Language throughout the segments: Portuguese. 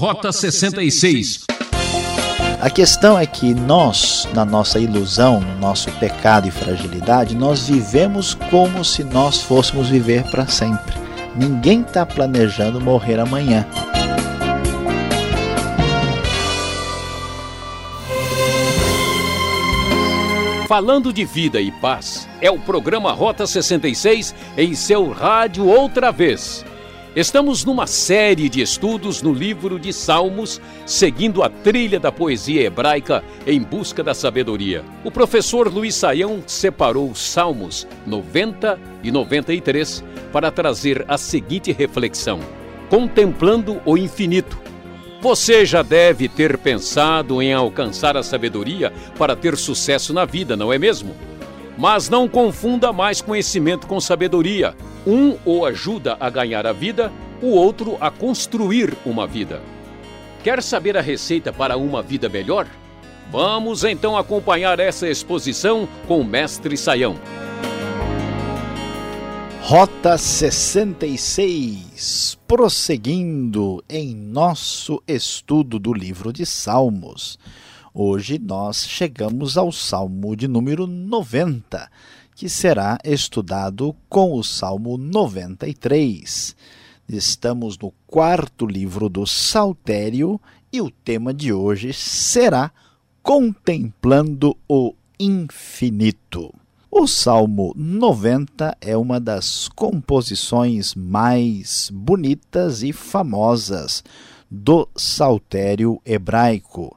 Rota 66. A questão é que nós, na nossa ilusão, no nosso pecado e fragilidade, nós vivemos como se nós fôssemos viver para sempre. Ninguém está planejando morrer amanhã. Falando de vida e paz, é o programa Rota 66 em seu rádio outra vez. Estamos numa série de estudos no livro de Salmos, seguindo a trilha da poesia hebraica em busca da sabedoria. O professor Luiz Saião separou os Salmos 90 e 93 para trazer a seguinte reflexão: Contemplando o infinito. Você já deve ter pensado em alcançar a sabedoria para ter sucesso na vida, não é mesmo? Mas não confunda mais conhecimento com sabedoria. Um o ajuda a ganhar a vida, o outro a construir uma vida. Quer saber a receita para uma vida melhor? Vamos então acompanhar essa exposição com o mestre Saião. Rota 66, prosseguindo em nosso estudo do livro de Salmos. Hoje nós chegamos ao Salmo de número 90, que será estudado com o Salmo 93. Estamos no quarto livro do Saltério e o tema de hoje será Contemplando o Infinito. O Salmo 90 é uma das composições mais bonitas e famosas do saltério hebraico.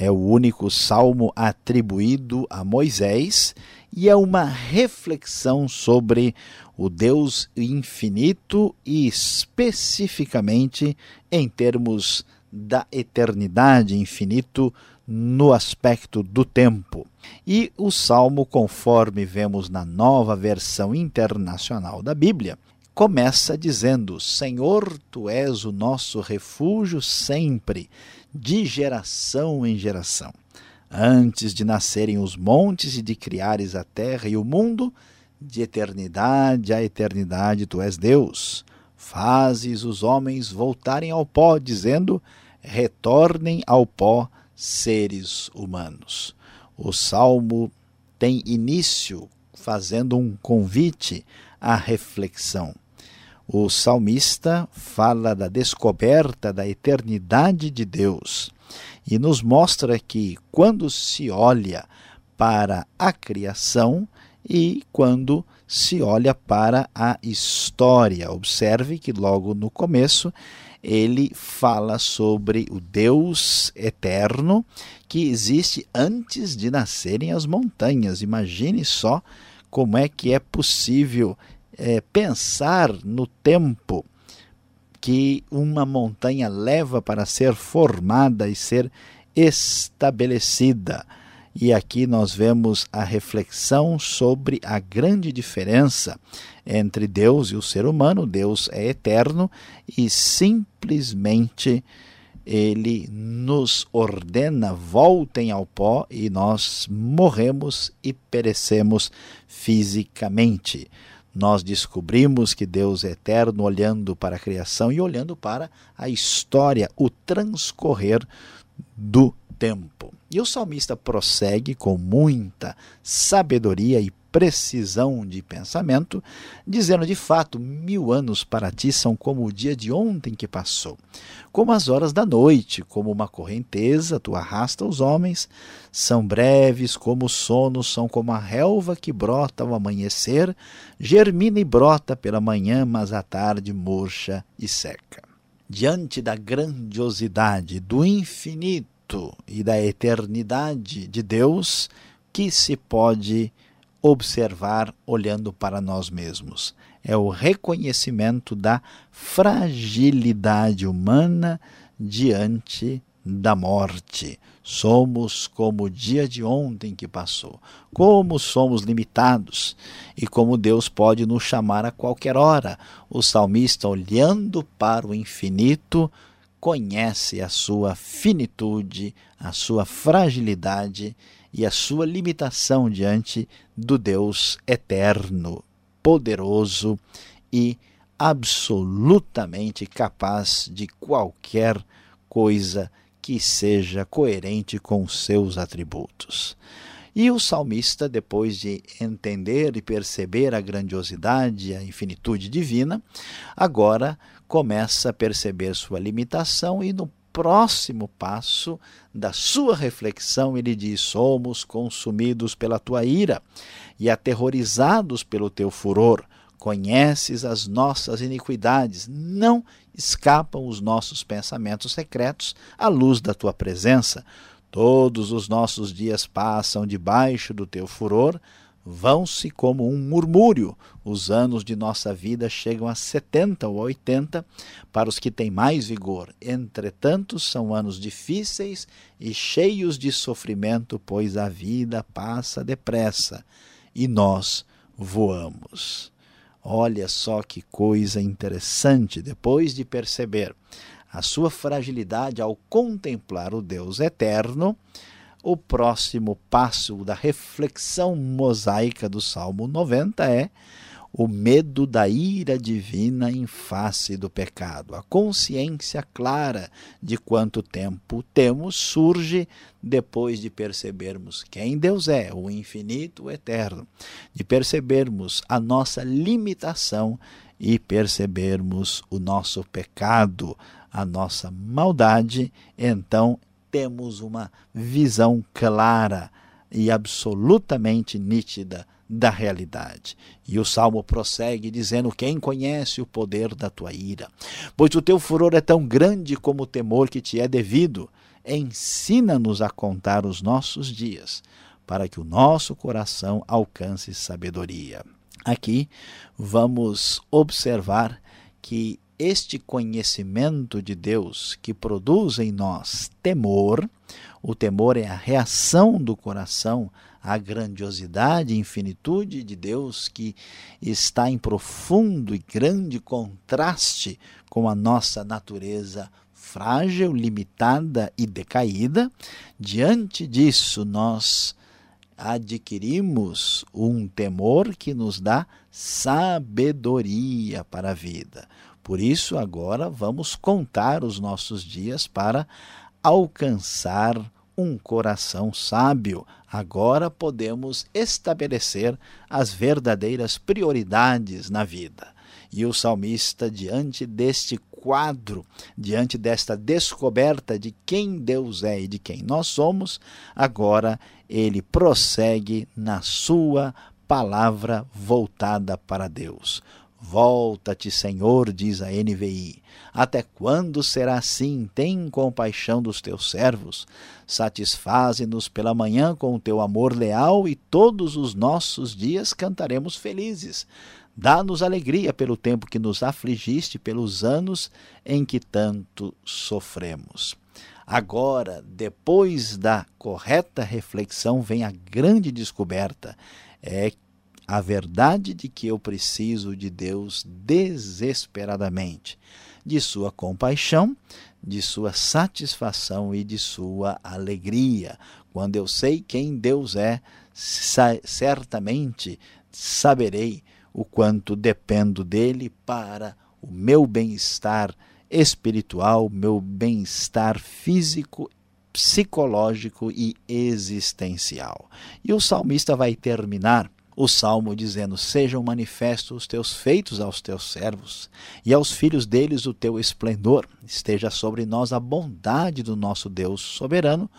É o único salmo atribuído a Moisés e é uma reflexão sobre o Deus infinito e especificamente em termos da eternidade infinito no aspecto do tempo. E o salmo, conforme vemos na nova versão internacional da Bíblia, começa dizendo: Senhor, tu és o nosso refúgio sempre, de geração em geração. Antes de nascerem os montes e de criares a terra e o mundo, de eternidade a eternidade tu és Deus. Fazes os homens voltarem ao pó, dizendo: retornem ao pó seres humanos. O salmo tem início fazendo um convite à reflexão. O salmista fala da descoberta da eternidade de Deus e nos mostra que quando se olha para a criação e quando se olha para a história. Observe que logo no começo ele fala sobre o Deus eterno que existe antes de nascerem as montanhas. Imagine só como é que é possível é, pensar no tempo que uma montanha leva para ser formada e ser estabelecida. E aqui nós vemos a reflexão sobre a grande diferença entre Deus e o ser humano. Deus é eterno e simplesmente ele nos ordena voltem ao pó e nós morremos e perecemos fisicamente. Nós descobrimos que Deus é eterno olhando para a criação e olhando para a história, o transcorrer do tempo. E o salmista prossegue com muita sabedoria e precisão de pensamento, dizendo de fato: mil anos para ti são como o dia de ontem que passou, como as horas da noite, como uma correnteza, tu arrasta os homens, são breves como o sono, são como a relva que brota ao amanhecer, germina e brota pela manhã, mas à tarde murcha e seca. Diante da grandiosidade, do infinito, e da eternidade de Deus que se pode observar olhando para nós mesmos. É o reconhecimento da fragilidade humana diante da morte. Somos como o dia de ontem que passou. Como somos limitados e como Deus pode nos chamar a qualquer hora. O salmista, olhando para o infinito, conhece a sua finitude, a sua fragilidade e a sua limitação diante do Deus eterno, poderoso e absolutamente capaz de qualquer coisa que seja coerente com seus atributos. E o salmista, depois de entender e perceber a grandiosidade e a infinitude divina, agora começa a perceber sua limitação e no próximo passo da sua reflexão ele diz: Somos consumidos pela tua ira e aterrorizados pelo teu furor. Conheces as nossas iniquidades, não escapam os nossos pensamentos secretos à luz da tua presença. Todos os nossos dias passam debaixo do teu furor, vão-se como um murmúrio. Os anos de nossa vida chegam a 70 ou 80 para os que têm mais vigor. Entretanto, são anos difíceis e cheios de sofrimento, pois a vida passa depressa e nós voamos. Olha só que coisa interessante, depois de perceber a sua fragilidade ao contemplar o Deus eterno, o próximo passo da reflexão mosaica do Salmo 90 é o medo da ira divina em face do pecado. A consciência clara de quanto tempo temos surge depois de percebermos quem Deus é, o infinito, o eterno, de percebermos a nossa limitação e percebermos o nosso pecado, a nossa maldade, então temos uma visão clara e absolutamente nítida da realidade. E o salmo prossegue dizendo: Quem conhece o poder da tua ira? Pois o teu furor é tão grande como o temor que te é devido. Ensina-nos a contar os nossos dias, para que o nosso coração alcance sabedoria. Aqui vamos observar que este conhecimento de Deus que produz em nós temor, o temor é a reação do coração à grandiosidade e infinitude de Deus que está em profundo e grande contraste com a nossa natureza frágil, limitada e decaída. Diante disso, nós adquirimos um temor que nos dá sabedoria para a vida. Por isso, agora vamos contar os nossos dias para alcançar um coração sábio. Agora podemos estabelecer as verdadeiras prioridades na vida. E o salmista, diante deste quadro, diante desta descoberta de quem Deus é e de quem nós somos, agora ele prossegue na sua palavra voltada para Deus. Volta-te, Senhor, diz a NVI. Até quando será assim? Tem compaixão dos teus servos. Satisfaze-nos pela manhã com o teu amor leal e todos os nossos dias cantaremos felizes. Dá-nos alegria pelo tempo que nos afligiste, pelos anos em que tanto sofremos. Agora, depois da correta reflexão, vem a grande descoberta: é a verdade de que eu preciso de Deus desesperadamente, de sua compaixão, de sua satisfação e de sua alegria. Quando eu sei quem Deus é, certamente saberei o quanto dependo dele para o meu bem-estar espiritual, meu bem-estar físico psicológico e existencial. E o salmista vai terminar o salmo dizendo: Sejam manifestos os teus feitos aos teus servos, e aos filhos deles o teu esplendor. Esteja sobre nós a bondade do nosso Deus soberano.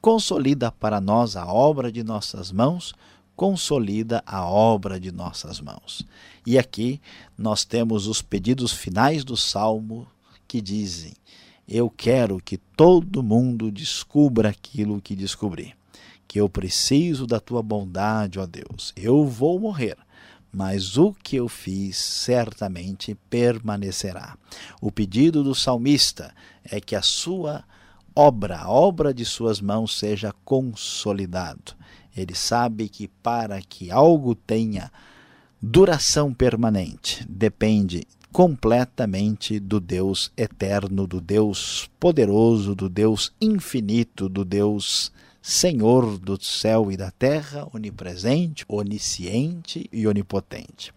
Consolida para nós a obra de nossas mãos, consolida a obra de nossas mãos. E aqui nós temos os pedidos finais do salmo que dizem: Eu quero que todo mundo descubra aquilo que descobri que eu preciso da tua bondade, ó Deus. Eu vou morrer, mas o que eu fiz certamente permanecerá. O pedido do salmista é que a sua obra, a obra de suas mãos seja consolidado. Ele sabe que para que algo tenha duração permanente, depende completamente do Deus eterno, do Deus poderoso, do Deus infinito, do Deus Senhor do céu e da terra, onipresente, onisciente e onipotente.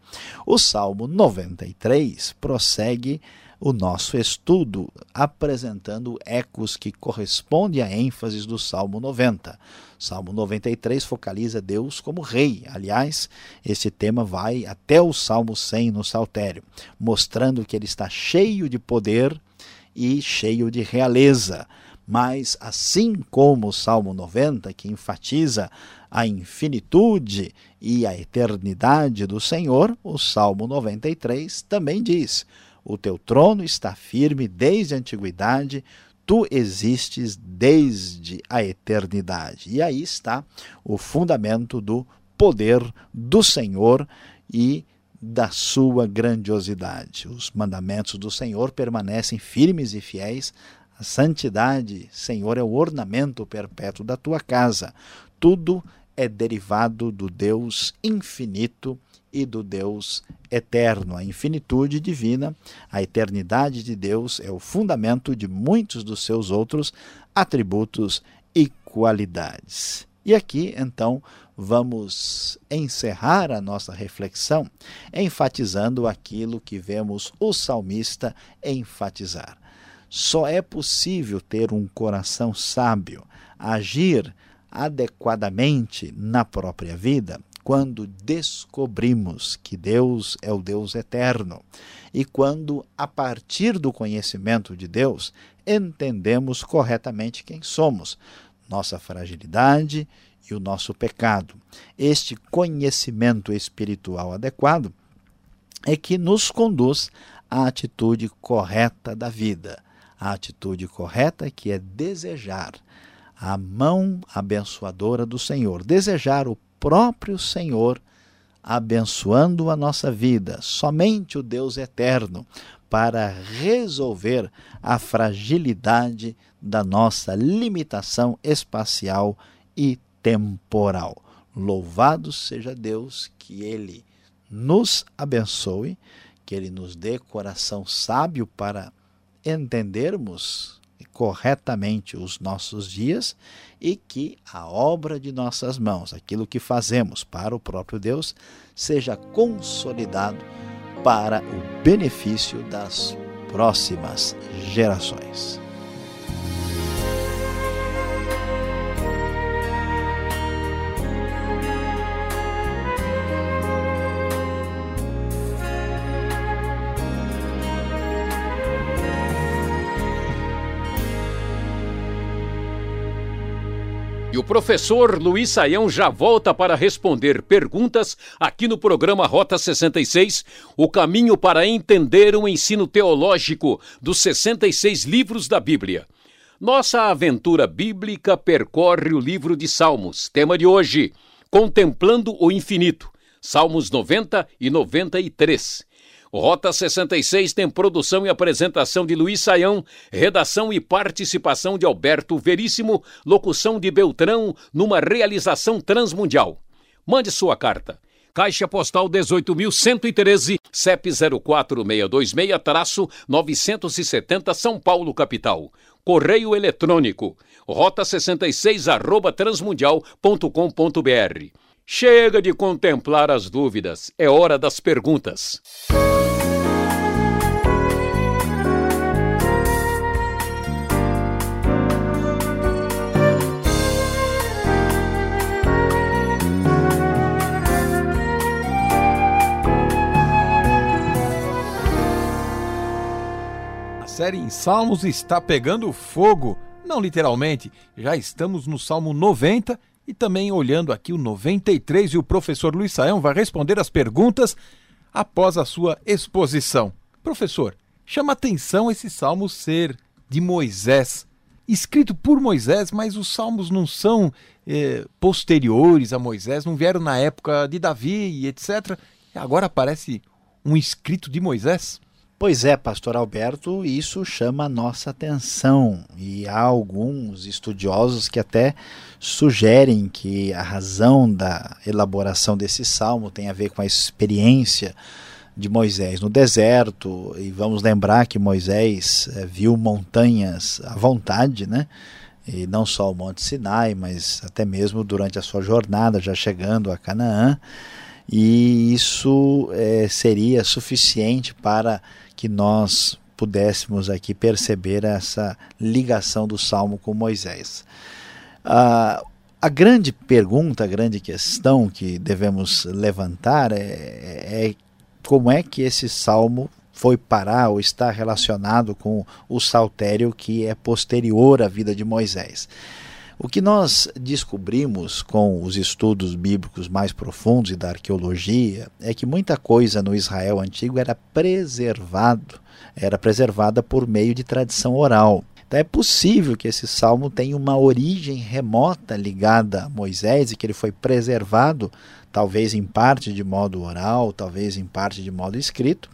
O Salmo 93 prossegue o nosso estudo, apresentando ecos que correspondem à ênfase do Salmo 90. Salmo 93 focaliza Deus como rei. Aliás, esse tema vai até o Salmo 100 no Saltério, mostrando que ele está cheio de poder e cheio de realeza. Mas, assim como o Salmo 90, que enfatiza a infinitude e a eternidade do Senhor, o Salmo 93 também diz: O teu trono está firme desde a antiguidade, tu existes desde a eternidade. E aí está o fundamento do poder do Senhor e da sua grandiosidade. Os mandamentos do Senhor permanecem firmes e fiéis. A santidade, Senhor, é o ornamento perpétuo da tua casa. Tudo é derivado do Deus infinito e do Deus eterno. A infinitude divina, a eternidade de Deus é o fundamento de muitos dos seus outros atributos e qualidades. E aqui, então, vamos encerrar a nossa reflexão enfatizando aquilo que vemos o salmista enfatizar. Só é possível ter um coração sábio, agir adequadamente na própria vida quando descobrimos que Deus é o Deus eterno e quando, a partir do conhecimento de Deus, entendemos corretamente quem somos, nossa fragilidade e o nosso pecado. Este conhecimento espiritual adequado é que nos conduz à atitude correta da vida. A atitude correta que é desejar a mão abençoadora do Senhor, desejar o próprio Senhor abençoando a nossa vida, somente o Deus eterno, para resolver a fragilidade da nossa limitação espacial e temporal. Louvado seja Deus que Ele nos abençoe, que Ele nos dê coração sábio para entendermos corretamente os nossos dias e que a obra de nossas mãos, aquilo que fazemos para o próprio Deus, seja consolidado para o benefício das próximas gerações. O professor Luiz Saião já volta para responder perguntas aqui no programa Rota 66, o caminho para entender o ensino teológico dos 66 livros da Bíblia. Nossa aventura bíblica percorre o livro de Salmos. Tema de hoje: Contemplando o Infinito. Salmos 90 e 93. Rota 66 tem produção e apresentação de Luiz Saião, redação e participação de Alberto Veríssimo, locução de Beltrão, numa realização transmundial. Mande sua carta. Caixa Postal 18.113, CEP 04626-970 São Paulo, capital. Correio eletrônico, rota 66 arroba transmundial.com.br. Chega de contemplar as dúvidas, é hora das perguntas. Série em Salmos está pegando fogo. Não literalmente, já estamos no Salmo 90 e também olhando aqui o 93 e o professor Luiz Saião vai responder as perguntas após a sua exposição. Professor, chama atenção esse salmo ser de Moisés, escrito por Moisés, mas os salmos não são eh, posteriores a Moisés, não vieram na época de Davi e etc. E agora aparece um escrito de Moisés? Pois é, pastor Alberto, isso chama a nossa atenção e há alguns estudiosos que até sugerem que a razão da elaboração desse salmo tem a ver com a experiência de Moisés no deserto e vamos lembrar que Moisés é, viu montanhas à vontade, né? E não só o Monte Sinai, mas até mesmo durante a sua jornada, já chegando a Canaã, e isso é, seria suficiente para que nós pudéssemos aqui perceber essa ligação do Salmo com Moisés. Ah, a grande pergunta, a grande questão que devemos levantar é, é como é que esse salmo foi parar ou está relacionado com o saltério que é posterior à vida de Moisés. O que nós descobrimos com os estudos bíblicos mais profundos e da arqueologia é que muita coisa no Israel antigo era preservado, era preservada por meio de tradição oral. Então é possível que esse salmo tenha uma origem remota ligada a Moisés e que ele foi preservado, talvez em parte de modo oral, talvez em parte de modo escrito,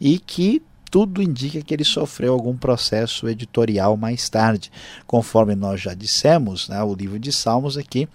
e que tudo indica que ele sofreu algum processo editorial mais tarde. Conforme nós já dissemos, né, o livro de Salmos aqui,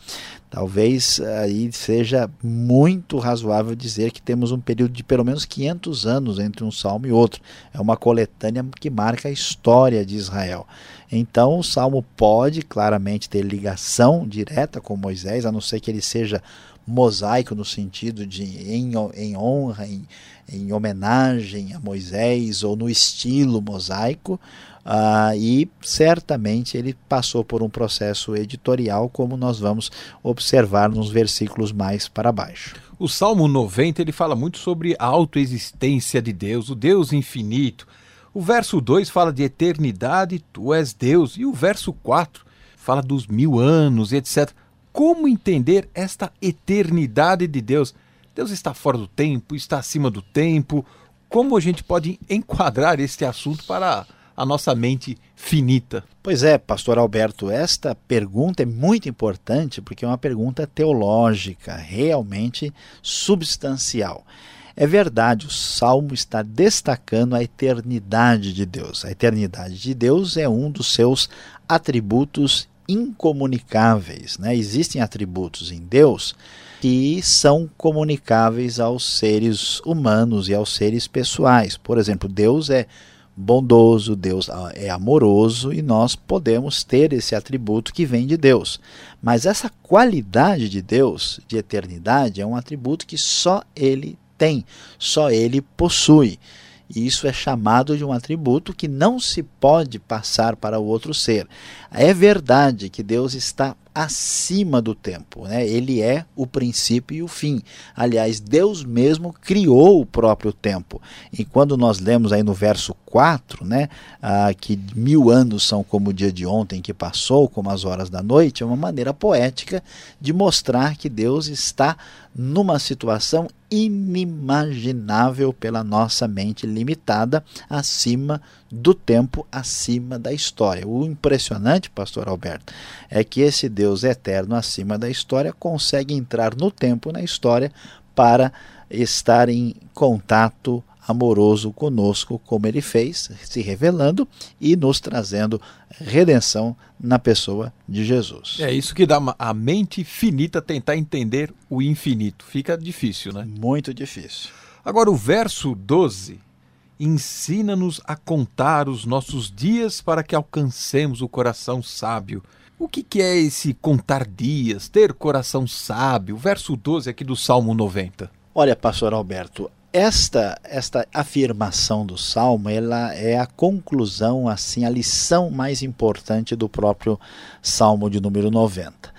talvez aí seja muito razoável dizer que temos um período de pelo menos 500 anos entre um salmo e outro. É uma coletânea que marca a história de Israel. Então, o salmo pode claramente ter ligação direta com Moisés, a não ser que ele seja mosaico no sentido de em, em honra, em, em homenagem a Moisés ou no estilo mosaico, uh, e certamente ele passou por um processo editorial, como nós vamos observar nos versículos mais para baixo. O Salmo 90 ele fala muito sobre a autoexistência de Deus, o Deus infinito. O verso 2 fala de eternidade, tu és Deus, e o verso 4 fala dos mil anos, etc. Como entender esta eternidade de Deus? Deus está fora do tempo, está acima do tempo. Como a gente pode enquadrar este assunto para a nossa mente finita? Pois é, pastor Alberto, esta pergunta é muito importante porque é uma pergunta teológica, realmente substancial. É verdade, o salmo está destacando a eternidade de Deus. A eternidade de Deus é um dos seus atributos incomunicáveis. Né? Existem atributos em Deus que são comunicáveis aos seres humanos e aos seres pessoais. Por exemplo, Deus é bondoso, Deus é amoroso e nós podemos ter esse atributo que vem de Deus. Mas essa qualidade de Deus, de eternidade, é um atributo que só Ele tem, só Ele possui. E isso é chamado de um atributo que não se pode passar para o outro ser. É verdade que Deus está acima do tempo, né? Ele é o princípio e o fim. Aliás, Deus mesmo criou o próprio tempo. E quando nós lemos aí no verso 4, né, ah, que mil anos são como o dia de ontem que passou, como as horas da noite, é uma maneira poética de mostrar que Deus está numa situação inimaginável pela nossa mente limitada, acima do tempo, acima da história. O impressionante, pastor Alberto, é que esse Deus eterno acima da história consegue entrar no tempo, na história, para estar em contato amoroso conosco, como ele fez, se revelando e nos trazendo redenção na pessoa de Jesus. É isso que dá a mente finita tentar entender o infinito. Fica difícil, né? Muito difícil. Agora, o verso 12 ensina-nos a contar os nossos dias para que alcancemos o coração sábio. O que, é esse contar dias, ter coração sábio? Verso 12 aqui do Salmo 90. Olha, pastor Alberto, esta, esta afirmação do Salmo ela é a conclusão, assim, a lição mais importante do próprio Salmo de número 90.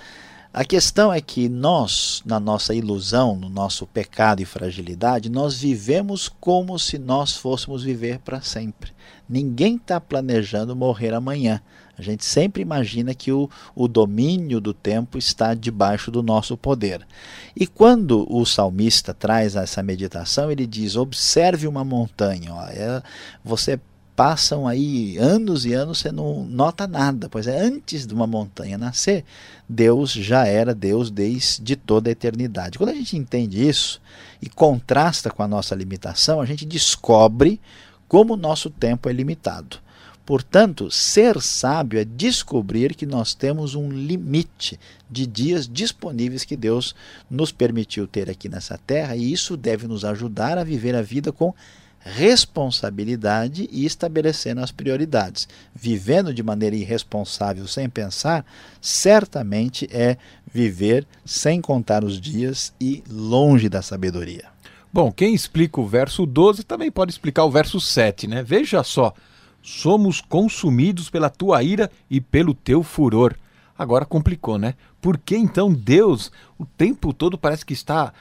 A questão é que nós, na nossa ilusão, no nosso pecado e fragilidade, nós vivemos como se nós fôssemos viver para sempre. Ninguém está planejando morrer amanhã. A gente sempre imagina que o, o domínio do tempo está debaixo do nosso poder. E quando o salmista traz essa meditação, ele diz: observe uma montanha. Ó, é, você passam aí anos e anos você não nota nada, pois é antes de uma montanha nascer, Deus já era Deus desde toda a eternidade. Quando a gente entende isso e contrasta com a nossa limitação, a gente descobre como o nosso tempo é limitado. Portanto, ser sábio é descobrir que nós temos um limite de dias disponíveis que Deus nos permitiu ter aqui nessa terra, e isso deve nos ajudar a viver a vida com responsabilidade e estabelecendo as prioridades. Vivendo de maneira irresponsável sem pensar, certamente é viver sem contar os dias e longe da sabedoria. Bom, quem explica o verso 12 também pode explicar o verso 7, né? Veja só, somos consumidos pela tua ira e pelo teu furor. Agora complicou, né? Por que então Deus o tempo todo parece que está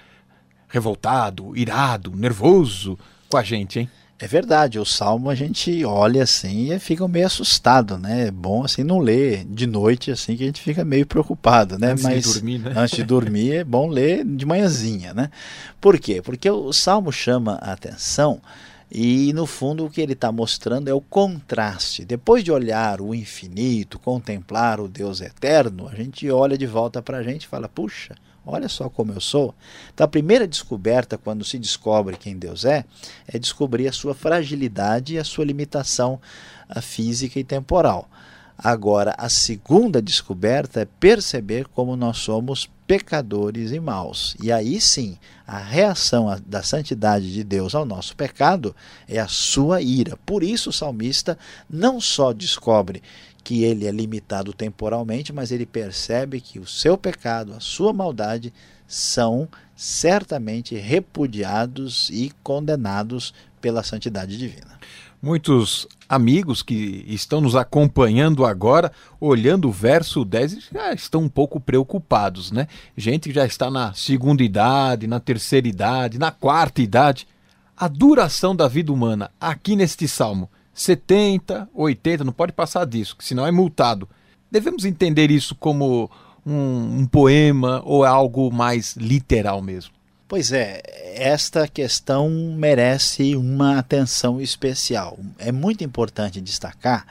revoltado, irado, nervoso com a gente, hein? É verdade, o salmo a gente olha assim e fica meio assustado, né? É bom assim não ler de noite assim que a gente fica meio preocupado, né? Antes Mas de dormir, né? antes de dormir é bom ler de manhãzinha, né? Por quê? Porque o salmo chama a atenção e no fundo o que ele está mostrando é o contraste. Depois de olhar o infinito, contemplar o Deus eterno, a gente olha de volta para a gente e fala: puxa, Olha só como eu sou. Então, a primeira descoberta, quando se descobre quem Deus é, é descobrir a sua fragilidade e a sua limitação física e temporal. Agora, a segunda descoberta é perceber como nós somos pecadores e maus. E aí sim, a reação da santidade de Deus ao nosso pecado é a sua ira. Por isso, o salmista não só descobre que ele é limitado temporalmente, mas ele percebe que o seu pecado, a sua maldade, são certamente repudiados e condenados pela santidade divina. Muitos amigos que estão nos acompanhando agora, olhando o verso 10, já estão um pouco preocupados, né? Gente que já está na segunda idade, na terceira idade, na quarta idade. A duração da vida humana aqui neste salmo 70, 80, não pode passar disso, senão é multado. Devemos entender isso como um, um poema ou é algo mais literal mesmo? Pois é, esta questão merece uma atenção especial. É muito importante destacar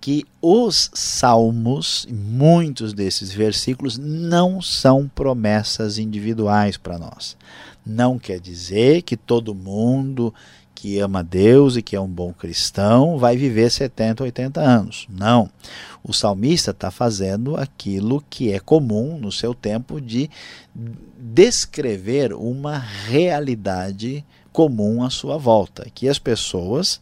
que os salmos, muitos desses versículos, não são promessas individuais para nós. Não quer dizer que todo mundo que ama Deus e que é um bom cristão vai viver 70, 80 anos. Não. O salmista está fazendo aquilo que é comum no seu tempo de descrever uma realidade comum à sua volta, que as pessoas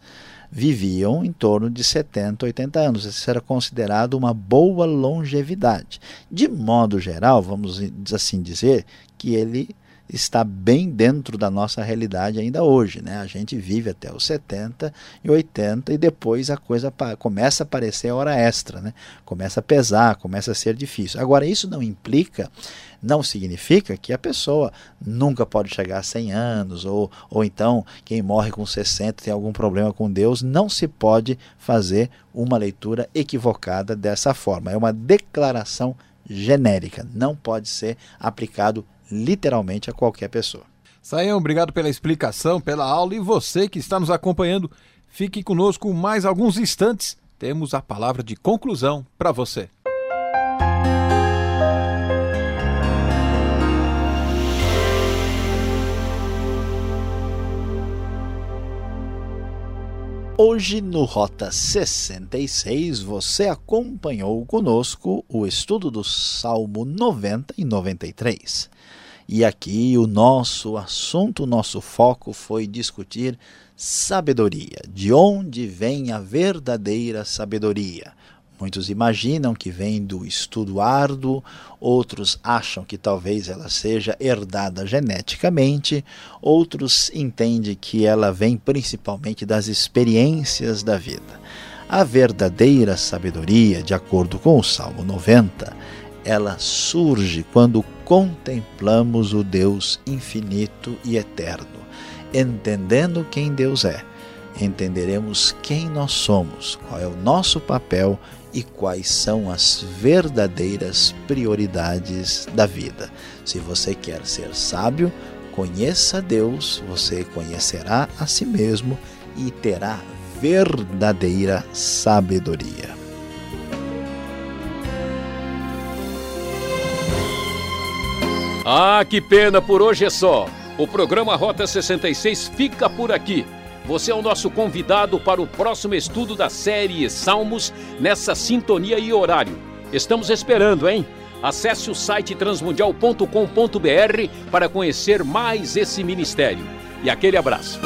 viviam em torno de 70, 80 anos. Isso era considerado uma boa longevidade. De modo geral, vamos assim dizer, que ele está bem dentro da nossa realidade ainda hoje. Né? A gente vive até os 70 e 80 e depois a coisa começa a aparecer hora extra, né? começa a pesar, começa a ser difícil. Agora, isso não implica, não significa que a pessoa nunca pode chegar a 100 anos, ou, ou então quem morre com 60 tem algum problema com Deus. Não se pode fazer uma leitura equivocada dessa forma. É uma declaração genérica, não pode ser aplicado literalmente a qualquer pessoa. Saião, obrigado pela explicação, pela aula e você que está nos acompanhando, fique conosco mais alguns instantes. Temos a palavra de conclusão para você. Hoje no Rota 66 você acompanhou conosco o estudo do Salmo 90 e 93. E aqui o nosso assunto, o nosso foco foi discutir sabedoria. De onde vem a verdadeira sabedoria? Muitos imaginam que vem do estudo árduo, outros acham que talvez ela seja herdada geneticamente, outros entendem que ela vem principalmente das experiências da vida. A verdadeira sabedoria, de acordo com o Salmo 90, ela surge quando contemplamos o Deus infinito e eterno, entendendo quem Deus é. Entenderemos quem nós somos, qual é o nosso papel e quais são as verdadeiras prioridades da vida. Se você quer ser sábio, conheça Deus, você conhecerá a si mesmo e terá verdadeira sabedoria. Ah, que pena, por hoje é só. O programa Rota 66 fica por aqui. Você é o nosso convidado para o próximo estudo da série Salmos nessa sintonia e horário. Estamos esperando, hein? Acesse o site transmundial.com.br para conhecer mais esse ministério. E aquele abraço.